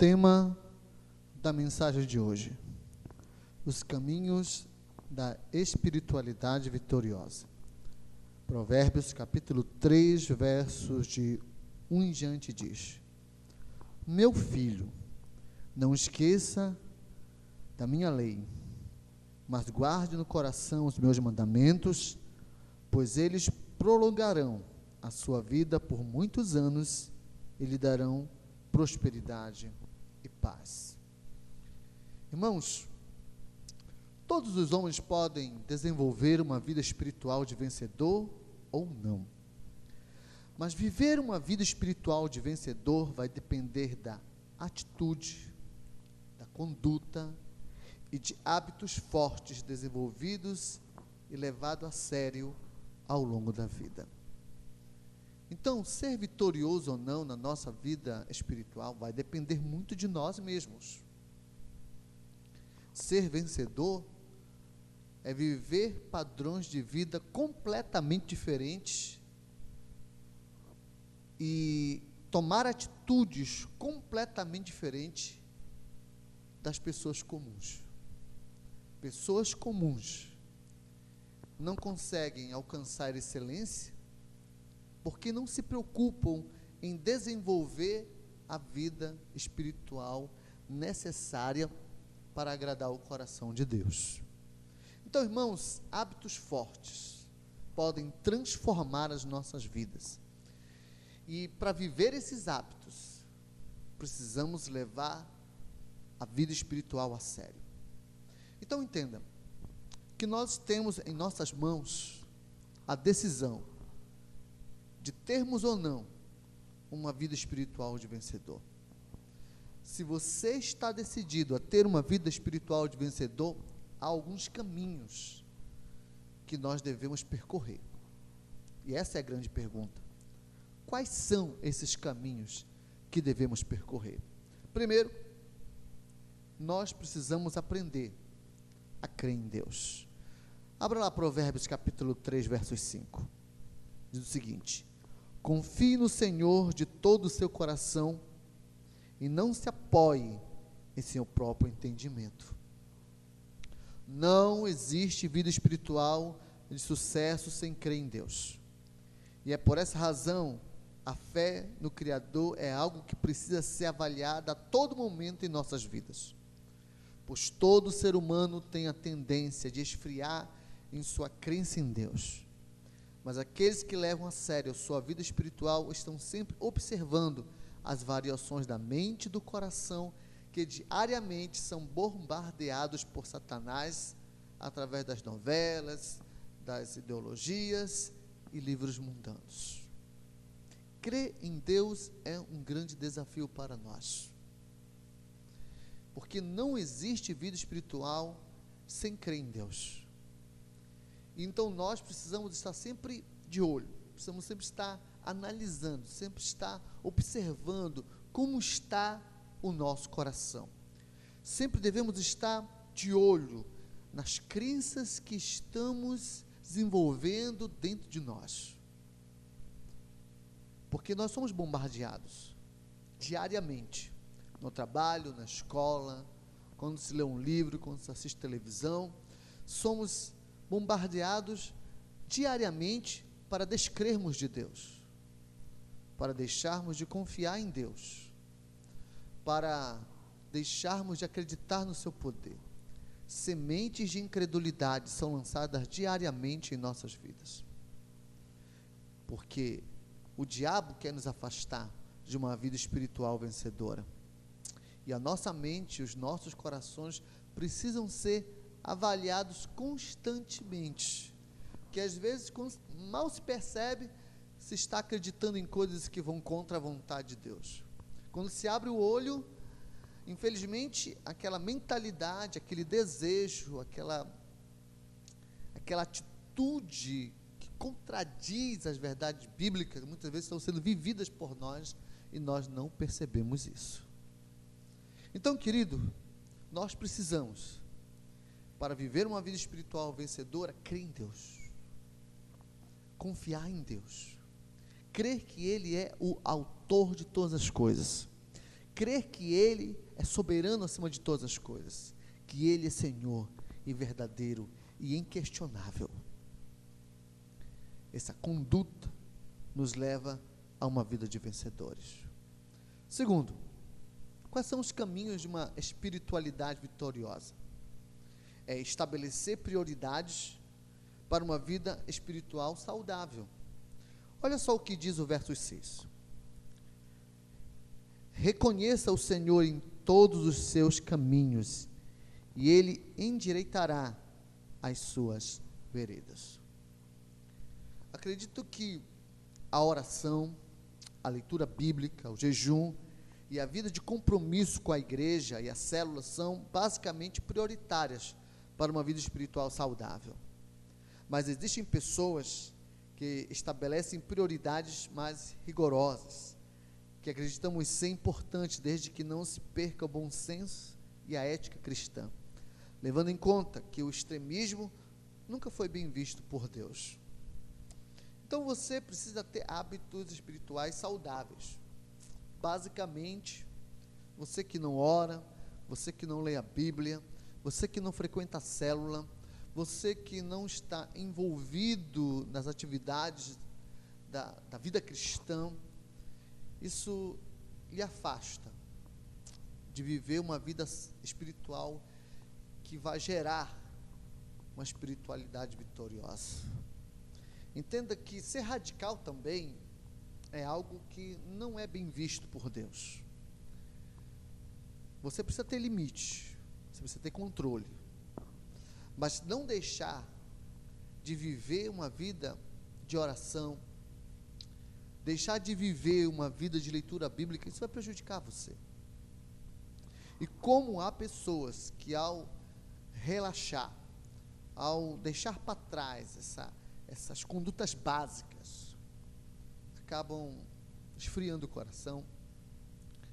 tema da mensagem de hoje: os caminhos da espiritualidade vitoriosa. Provérbios capítulo 3, versos de 1 em diante diz: Meu filho, não esqueça da minha lei, mas guarde no coração os meus mandamentos, pois eles prolongarão a sua vida por muitos anos e lhe darão prosperidade paz. Irmãos, todos os homens podem desenvolver uma vida espiritual de vencedor ou não. Mas viver uma vida espiritual de vencedor vai depender da atitude, da conduta e de hábitos fortes desenvolvidos e levados a sério ao longo da vida. Então, ser vitorioso ou não na nossa vida espiritual vai depender muito de nós mesmos. Ser vencedor é viver padrões de vida completamente diferentes e tomar atitudes completamente diferentes das pessoas comuns. Pessoas comuns não conseguem alcançar excelência porque não se preocupam em desenvolver a vida espiritual necessária para agradar o coração de Deus. Então, irmãos, hábitos fortes podem transformar as nossas vidas. E para viver esses hábitos, precisamos levar a vida espiritual a sério. Então, entenda que nós temos em nossas mãos a decisão de termos ou não uma vida espiritual de vencedor. Se você está decidido a ter uma vida espiritual de vencedor, há alguns caminhos que nós devemos percorrer. E essa é a grande pergunta. Quais são esses caminhos que devemos percorrer? Primeiro, nós precisamos aprender a crer em Deus. Abra lá Provérbios capítulo 3, versos 5. Diz o seguinte: Confie no Senhor de todo o seu coração e não se apoie em seu próprio entendimento. Não existe vida espiritual de sucesso sem crer em Deus. E é por essa razão a fé no Criador é algo que precisa ser avaliada a todo momento em nossas vidas. Pois todo ser humano tem a tendência de esfriar em sua crença em Deus. Mas aqueles que levam a sério a sua vida espiritual estão sempre observando as variações da mente e do coração que diariamente são bombardeados por Satanás através das novelas, das ideologias e livros mundanos. Crer em Deus é um grande desafio para nós. Porque não existe vida espiritual sem crer em Deus. Então nós precisamos estar sempre de olho, precisamos sempre estar analisando, sempre estar observando como está o nosso coração. Sempre devemos estar de olho nas crenças que estamos desenvolvendo dentro de nós. Porque nós somos bombardeados diariamente no trabalho, na escola, quando se lê um livro, quando se assiste televisão, somos bombardeados diariamente para descrermos de Deus, para deixarmos de confiar em Deus, para deixarmos de acreditar no seu poder. Sementes de incredulidade são lançadas diariamente em nossas vidas. Porque o diabo quer nos afastar de uma vida espiritual vencedora. E a nossa mente, os nossos corações precisam ser avaliados constantemente. Que às vezes mal se percebe se está acreditando em coisas que vão contra a vontade de Deus. Quando se abre o olho, infelizmente, aquela mentalidade, aquele desejo, aquela aquela atitude que contradiz as verdades bíblicas, muitas vezes estão sendo vividas por nós e nós não percebemos isso. Então, querido, nós precisamos para viver uma vida espiritual vencedora, crer em Deus. Confiar em Deus. Crer que Ele é o autor de todas as coisas. crer que Ele é soberano acima de todas as coisas, que Ele é Senhor e verdadeiro e inquestionável. Essa conduta nos leva a uma vida de vencedores. Segundo, quais são os caminhos de uma espiritualidade vitoriosa? É estabelecer prioridades para uma vida espiritual saudável. Olha só o que diz o verso 6. Reconheça o Senhor em todos os seus caminhos, e Ele endireitará as suas veredas. Acredito que a oração, a leitura bíblica, o jejum e a vida de compromisso com a igreja e a célula são basicamente prioritárias para uma vida espiritual saudável. Mas existem pessoas que estabelecem prioridades mais rigorosas, que acreditamos ser importantes desde que não se perca o bom senso e a ética cristã, levando em conta que o extremismo nunca foi bem visto por Deus. Então você precisa ter hábitos espirituais saudáveis. Basicamente, você que não ora, você que não lê a Bíblia, você que não frequenta a célula, você que não está envolvido nas atividades da, da vida cristã, isso lhe afasta de viver uma vida espiritual que vai gerar uma espiritualidade vitoriosa. Entenda que ser radical também é algo que não é bem visto por Deus. Você precisa ter limite, você precisa ter controle. Mas não deixar de viver uma vida de oração, deixar de viver uma vida de leitura bíblica, isso vai prejudicar você. E como há pessoas que ao relaxar, ao deixar para trás essa essas condutas básicas acabam esfriando o coração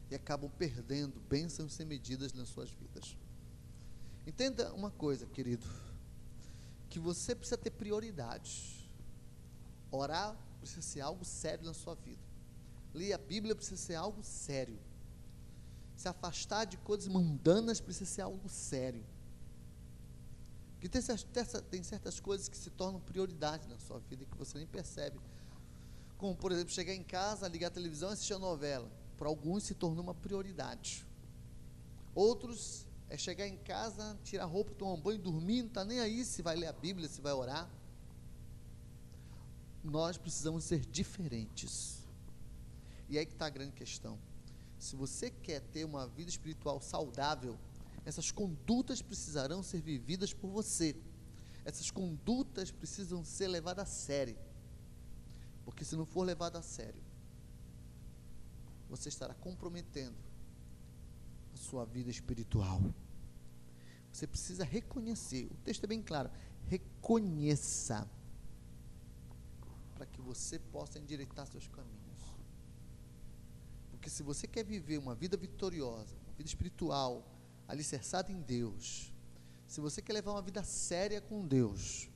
e acabam perdendo bênçãos sem medidas nas suas vidas. Entenda uma coisa, querido, que você precisa ter prioridades. Orar precisa ser algo sério na sua vida. Ler a Bíblia precisa ser algo sério. Se afastar de coisas mundanas precisa ser algo sério. Que tem, tem certas coisas que se tornam prioridade na sua vida e que você nem percebe. Como, por exemplo, chegar em casa, ligar a televisão e assistir a novela. Para alguns se tornou uma prioridade. Outros é chegar em casa, tirar roupa, tomar um banho, dormir, não está nem aí se vai ler a Bíblia, se vai orar. Nós precisamos ser diferentes. E aí que está a grande questão. Se você quer ter uma vida espiritual saudável, essas condutas precisarão ser vividas por você. Essas condutas precisam ser levadas a sério. Porque se não for levado a sério, você estará comprometendo a sua vida espiritual. Você precisa reconhecer. O texto é bem claro. Reconheça para que você possa endireitar seus caminhos. Porque se você quer viver uma vida vitoriosa, uma vida espiritual, alicerçado em Deus, se você quer levar uma vida séria com Deus,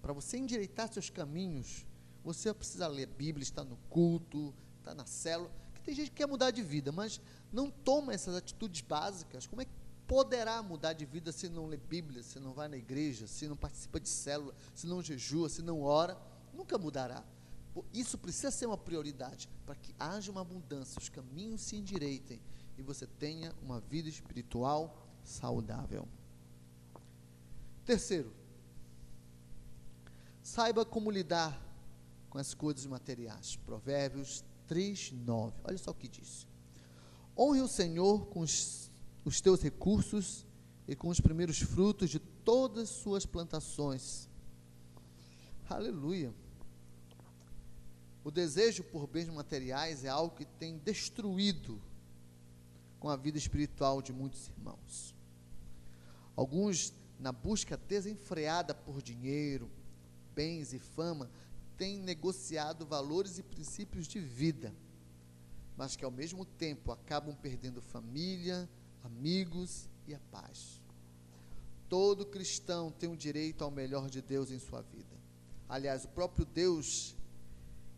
para você endireitar seus caminhos, você vai precisar ler a Bíblia, estar no culto, estar na célula. Que tem gente que quer mudar de vida, mas não toma essas atitudes básicas. Como é que poderá mudar de vida se não lê Bíblia, se não vai na igreja, se não participa de célula, se não jejua, se não ora? Nunca mudará. Isso precisa ser uma prioridade para que haja uma mudança, os caminhos se endireitem e você tenha uma vida espiritual saudável. Terceiro, saiba como lidar com as coisas materiais. Provérbios 3, 9. Olha só o que diz. Honre o Senhor com os, os teus recursos e com os primeiros frutos de todas as suas plantações. Aleluia. O desejo por bens materiais é algo que tem destruído com a vida espiritual de muitos irmãos. Alguns, na busca desenfreada por dinheiro, bens e fama, têm negociado valores e princípios de vida, mas que ao mesmo tempo acabam perdendo família, amigos e a paz. Todo cristão tem o direito ao melhor de Deus em sua vida. Aliás, o próprio Deus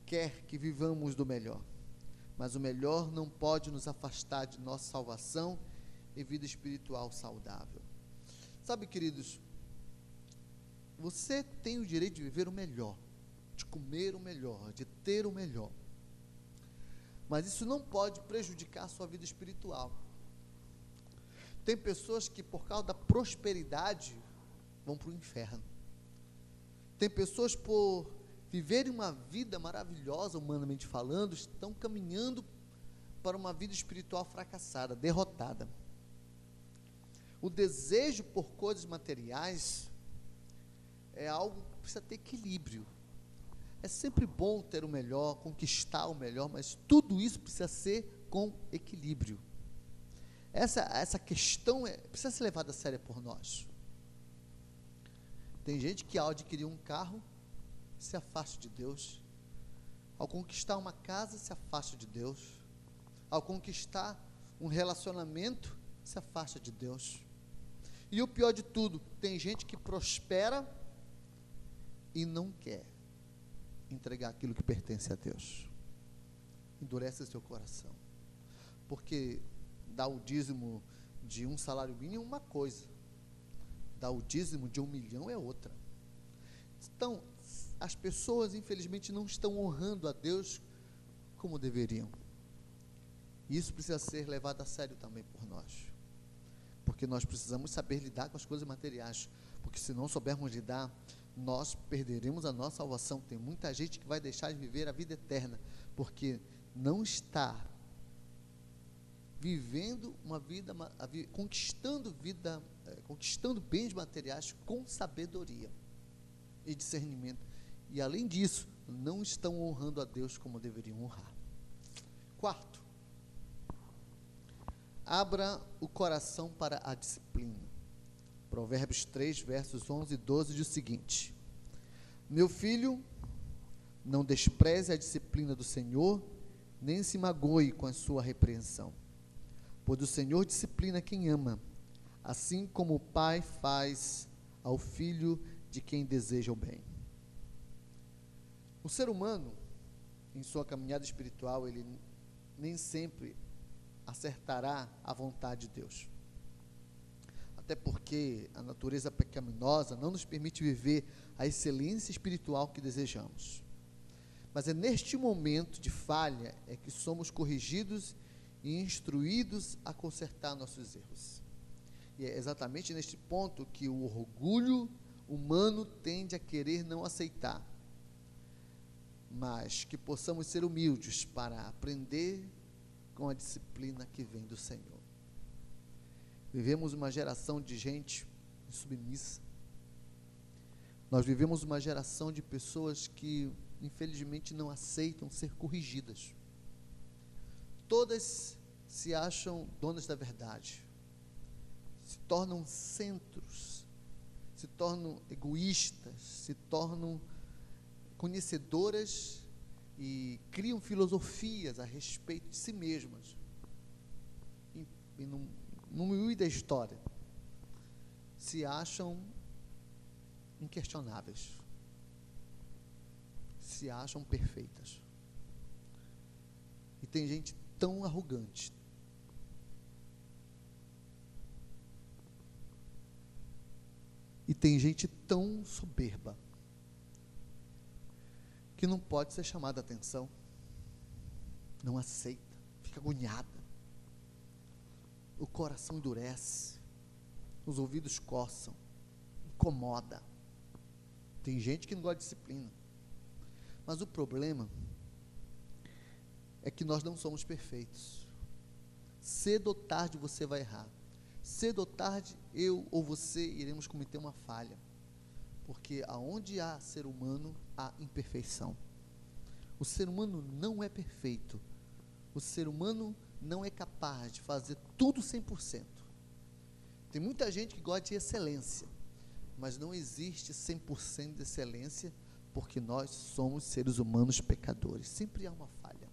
quer que vivamos do melhor. Mas o melhor não pode nos afastar de nossa salvação e vida espiritual saudável. Sabe, queridos, você tem o direito de viver o melhor, de comer o melhor, de ter o melhor. Mas isso não pode prejudicar a sua vida espiritual. Tem pessoas que, por causa da prosperidade, vão para o inferno. Tem pessoas, por viverem uma vida maravilhosa, humanamente falando, estão caminhando para uma vida espiritual fracassada, derrotada. O desejo por coisas materiais é algo que precisa ter equilíbrio. É sempre bom ter o melhor, conquistar o melhor, mas tudo isso precisa ser com equilíbrio. Essa, essa questão é, precisa ser levada a sério por nós. Tem gente que ao adquirir um carro se afasta de Deus. Ao conquistar uma casa se afasta de Deus. Ao conquistar um relacionamento se afasta de Deus. E o pior de tudo, tem gente que prospera e não quer entregar aquilo que pertence a Deus. Endurece seu coração. Porque dar o dízimo de um salário mínimo é uma coisa, dar o dízimo de um milhão é outra. Então, as pessoas, infelizmente, não estão honrando a Deus como deveriam. Isso precisa ser levado a sério também por nós. Porque nós precisamos saber lidar com as coisas materiais. Porque se não soubermos lidar, nós perderemos a nossa salvação. Tem muita gente que vai deixar de viver a vida eterna, porque não está vivendo uma vida, conquistando vida, é, conquistando bens materiais com sabedoria e discernimento. E além disso, não estão honrando a Deus como deveriam honrar. Quarto, abra o coração para a disciplina. Provérbios 3, versos 11 e 12 diz o seguinte: Meu filho, não despreze a disciplina do Senhor, nem se magoe com a sua repreensão Pois o Senhor disciplina quem ama, assim como o pai faz ao filho de quem deseja o bem. O ser humano, em sua caminhada espiritual, ele nem sempre acertará a vontade de Deus. Até porque a natureza pecaminosa não nos permite viver a excelência espiritual que desejamos. Mas é neste momento de falha é que somos corrigidos e instruídos a consertar nossos erros. E é exatamente neste ponto que o orgulho humano tende a querer não aceitar, mas que possamos ser humildes para aprender com a disciplina que vem do Senhor. Vivemos uma geração de gente submissa. Nós vivemos uma geração de pessoas que, infelizmente, não aceitam ser corrigidas todas se acham donas da verdade, se tornam centros, se tornam egoístas, se tornam conhecedoras e criam filosofias a respeito de si mesmas. E, e no, no meio da história, se acham inquestionáveis, se acham perfeitas. E tem gente tão arrogante. E tem gente tão soberba que não pode ser chamada a atenção, não aceita, fica agoniada, o coração endurece, os ouvidos coçam, incomoda. Tem gente que não gosta de disciplina, mas o problema é que nós não somos perfeitos. Cedo ou tarde você vai errar. Cedo ou tarde eu ou você iremos cometer uma falha. Porque aonde há ser humano, há imperfeição. O ser humano não é perfeito. O ser humano não é capaz de fazer tudo 100%. Tem muita gente que gosta de excelência, mas não existe 100% de excelência, porque nós somos seres humanos pecadores. Sempre há uma falha.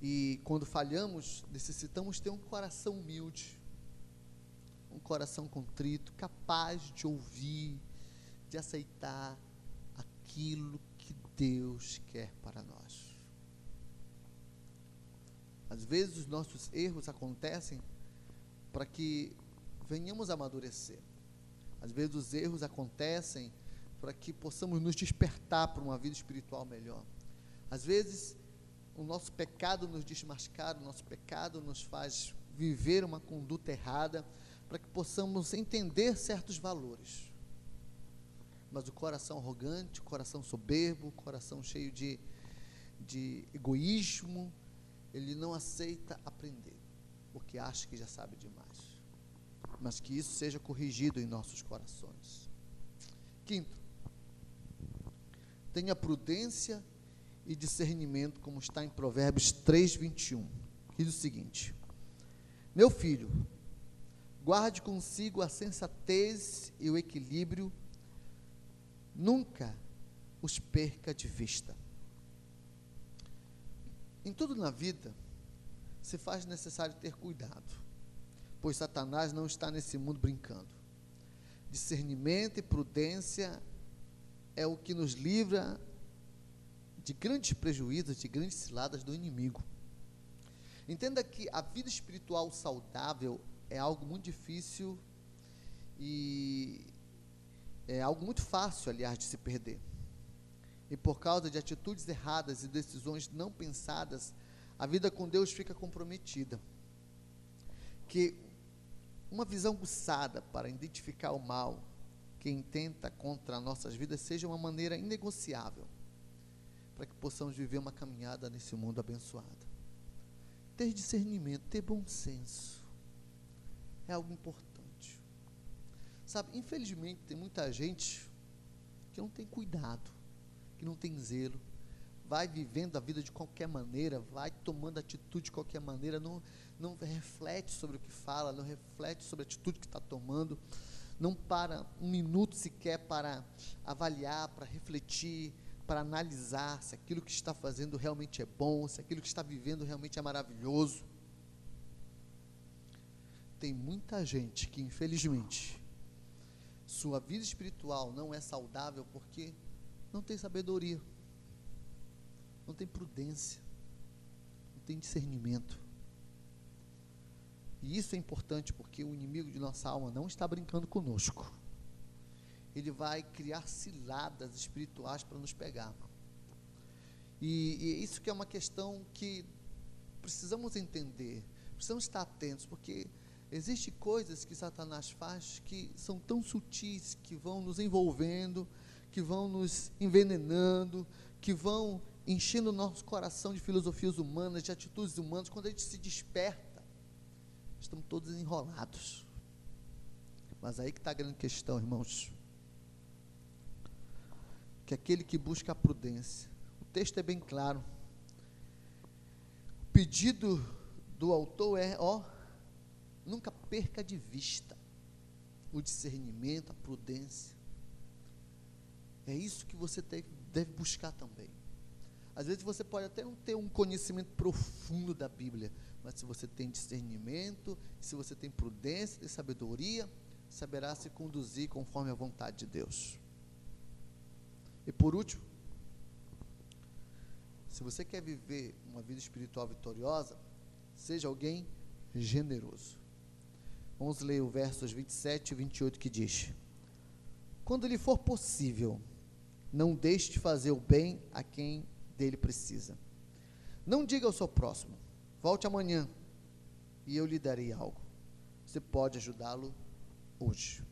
E quando falhamos, necessitamos ter um coração humilde, um coração contrito, capaz de ouvir, de aceitar aquilo que Deus quer para nós. Às vezes os nossos erros acontecem para que venhamos a amadurecer. Às vezes os erros acontecem para que possamos nos despertar para uma vida espiritual melhor. Às vezes o nosso pecado nos desmascara, o nosso pecado nos faz viver uma conduta errada, para que possamos entender certos valores. Mas o coração arrogante, o coração soberbo, o coração cheio de, de egoísmo, ele não aceita aprender, porque acha que já sabe demais. Mas que isso seja corrigido em nossos corações. Quinto, tenha prudência e discernimento, como está em Provérbios 3, 21. Diz o seguinte: Meu filho, guarde consigo a sensatez e o equilíbrio, nunca os perca de vista. Em tudo na vida, se faz necessário ter cuidado, pois Satanás não está nesse mundo brincando. Discernimento e prudência é o que nos livra de grandes prejuízos, de grandes ciladas do inimigo. Entenda que a vida espiritual saudável é algo muito difícil e é algo muito fácil, aliás, de se perder. E por causa de atitudes erradas e decisões não pensadas, a vida com Deus fica comprometida. Que uma visão guçada para identificar o mal que intenta contra nossas vidas seja uma maneira inegociável para que possamos viver uma caminhada nesse mundo abençoado. Ter discernimento, ter bom senso, é algo importante. Sabe, infelizmente tem muita gente que não tem cuidado, que não tem zelo, vai vivendo a vida de qualquer maneira, vai tomando atitude de qualquer maneira, não, não reflete sobre o que fala, não reflete sobre a atitude que está tomando, não para um minuto sequer para avaliar, para refletir, para analisar se aquilo que está fazendo realmente é bom, se aquilo que está vivendo realmente é maravilhoso. Tem muita gente que, infelizmente, sua vida espiritual não é saudável porque não tem sabedoria, não tem prudência, não tem discernimento. E isso é importante porque o inimigo de nossa alma não está brincando conosco ele vai criar ciladas espirituais para nos pegar. E, e isso que é uma questão que precisamos entender, precisamos estar atentos, porque existem coisas que Satanás faz que são tão sutis, que vão nos envolvendo, que vão nos envenenando, que vão enchendo o nosso coração de filosofias humanas, de atitudes humanas. Quando a gente se desperta, estamos todos enrolados. Mas aí que está a grande questão, irmãos que aquele que busca a prudência. O texto é bem claro. O pedido do autor é, ó, nunca perca de vista o discernimento, a prudência. É isso que você deve buscar também. Às vezes você pode até não ter um conhecimento profundo da Bíblia, mas se você tem discernimento, se você tem prudência, tem sabedoria, saberá se conduzir conforme a vontade de Deus. E por último, se você quer viver uma vida espiritual vitoriosa, seja alguém generoso. Vamos ler o versos 27 e 28 que diz: Quando lhe for possível, não deixe de fazer o bem a quem dele precisa. Não diga ao seu próximo: volte amanhã e eu lhe darei algo. Você pode ajudá-lo hoje.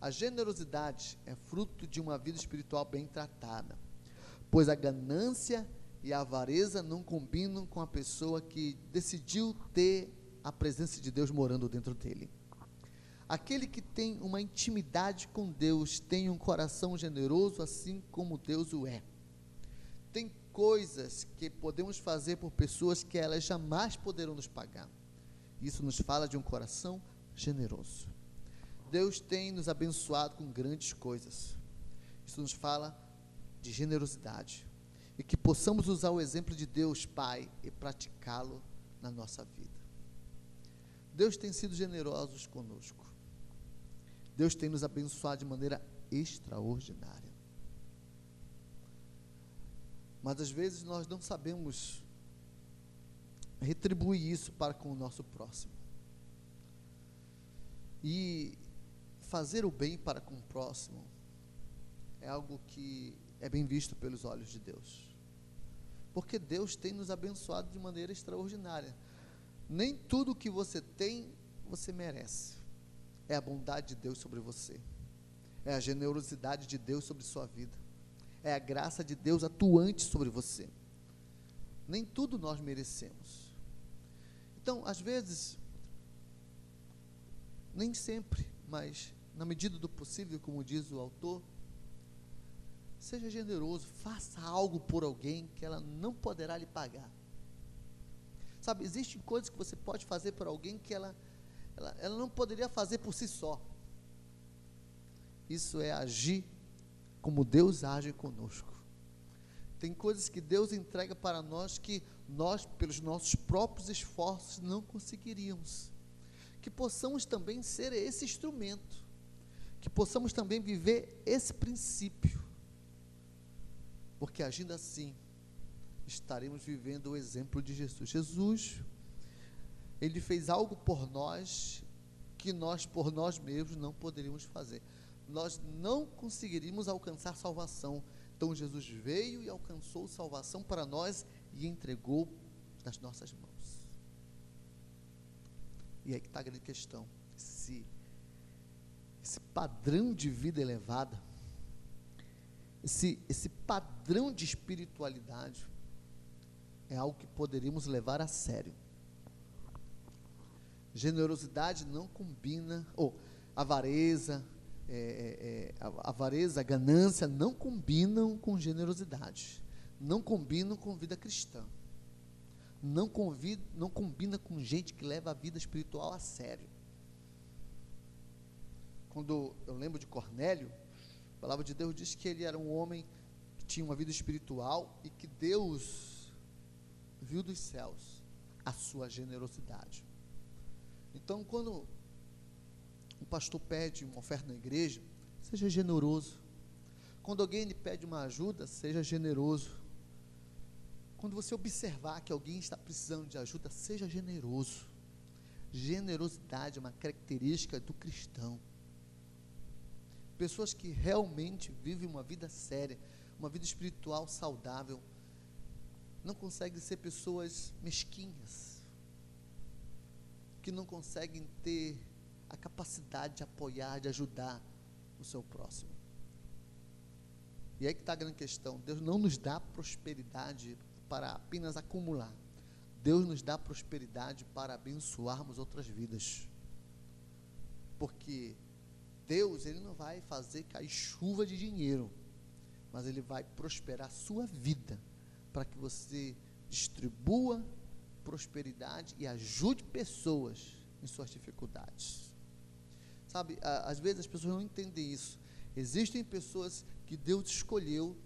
A generosidade é fruto de uma vida espiritual bem tratada, pois a ganância e a avareza não combinam com a pessoa que decidiu ter a presença de Deus morando dentro dele. Aquele que tem uma intimidade com Deus tem um coração generoso, assim como Deus o é. Tem coisas que podemos fazer por pessoas que elas jamais poderão nos pagar. Isso nos fala de um coração generoso. Deus tem nos abençoado com grandes coisas. Isso nos fala de generosidade. E que possamos usar o exemplo de Deus, Pai, e praticá-lo na nossa vida. Deus tem sido generoso conosco. Deus tem nos abençoado de maneira extraordinária. Mas às vezes nós não sabemos retribuir isso para com o nosso próximo. E fazer o bem para com o próximo é algo que é bem visto pelos olhos de Deus. Porque Deus tem nos abençoado de maneira extraordinária. Nem tudo que você tem, você merece. É a bondade de Deus sobre você. É a generosidade de Deus sobre sua vida. É a graça de Deus atuante sobre você. Nem tudo nós merecemos. Então, às vezes, nem sempre, mas na medida do possível, como diz o autor, seja generoso, faça algo por alguém que ela não poderá lhe pagar. Sabe, existem coisas que você pode fazer por alguém que ela, ela, ela não poderia fazer por si só. Isso é agir como Deus age conosco. Tem coisas que Deus entrega para nós que nós, pelos nossos próprios esforços, não conseguiríamos. Que possamos também ser esse instrumento, que possamos também viver esse princípio, porque agindo assim, estaremos vivendo o exemplo de Jesus. Jesus, ele fez algo por nós que nós, por nós mesmos, não poderíamos fazer. Nós não conseguiríamos alcançar salvação então Jesus veio e alcançou salvação para nós e entregou nas nossas mãos. E aí que está a grande questão. Esse, esse padrão de vida elevada, esse, esse padrão de espiritualidade, é algo que poderíamos levar a sério. Generosidade não combina, ou avareza, é, é, é, avareza, ganância não combinam com generosidade, não combinam com vida cristã, não, convida, não combina com gente que leva a vida espiritual a sério. Quando eu lembro de Cornélio, a palavra de Deus diz que ele era um homem que tinha uma vida espiritual e que Deus viu dos céus a sua generosidade. Então, quando um pastor pede uma oferta na igreja, seja generoso. Quando alguém lhe pede uma ajuda, seja generoso. Quando você observar que alguém está precisando de ajuda, seja generoso. Generosidade é uma característica do cristão. Pessoas que realmente vivem uma vida séria, uma vida espiritual saudável, não conseguem ser pessoas mesquinhas, que não conseguem ter a capacidade de apoiar, de ajudar o seu próximo. E aí que está a grande questão. Deus não nos dá prosperidade para apenas acumular. Deus nos dá prosperidade para abençoarmos outras vidas. Porque Deus, Ele não vai fazer cair chuva de dinheiro, mas Ele vai prosperar a sua vida para que você distribua prosperidade e ajude pessoas em suas dificuldades. Sabe, às vezes as pessoas não entendem isso. Existem pessoas que Deus escolheu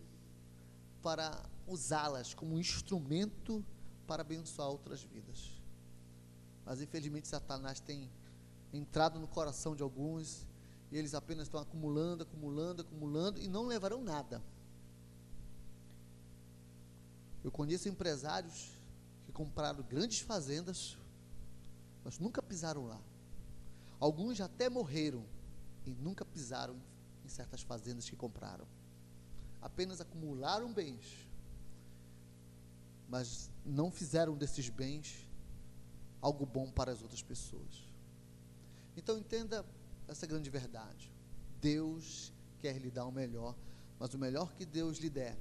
para usá-las como instrumento para abençoar outras vidas. Mas infelizmente Satanás tem entrado no coração de alguns e eles apenas estão acumulando, acumulando, acumulando e não levarão nada. Eu conheço empresários que compraram grandes fazendas, mas nunca pisaram lá. Alguns até morreram e nunca pisaram em certas fazendas que compraram. Apenas acumularam bens, mas não fizeram desses bens algo bom para as outras pessoas. Então entenda essa grande verdade. Deus quer lhe dar o melhor, mas o melhor que Deus lhe der,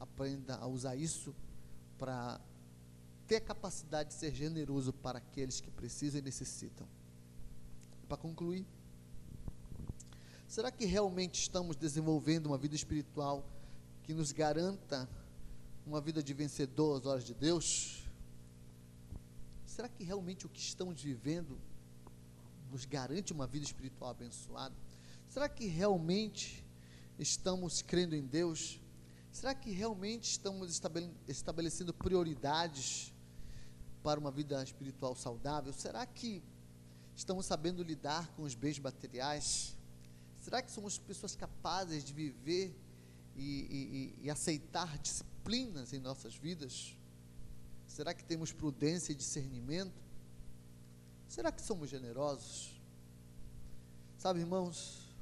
aprenda a usar isso para ter a capacidade de ser generoso para aqueles que precisam e necessitam para concluir. Será que realmente estamos desenvolvendo uma vida espiritual que nos garanta uma vida de vencedor às horas de Deus? Será que realmente o que estamos vivendo nos garante uma vida espiritual abençoada? Será que realmente estamos crendo em Deus? Será que realmente estamos estabelecendo prioridades para uma vida espiritual saudável? Será que Estamos sabendo lidar com os bens materiais? Será que somos pessoas capazes de viver e, e, e aceitar disciplinas em nossas vidas? Será que temos prudência e discernimento? Será que somos generosos? Sabe, irmãos,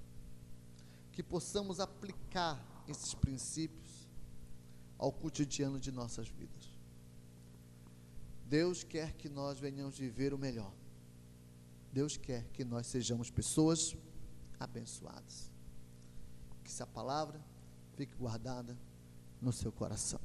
que possamos aplicar esses princípios ao cotidiano de nossas vidas. Deus quer que nós venhamos viver o melhor. Deus quer que nós sejamos pessoas abençoadas. Que essa palavra fique guardada no seu coração.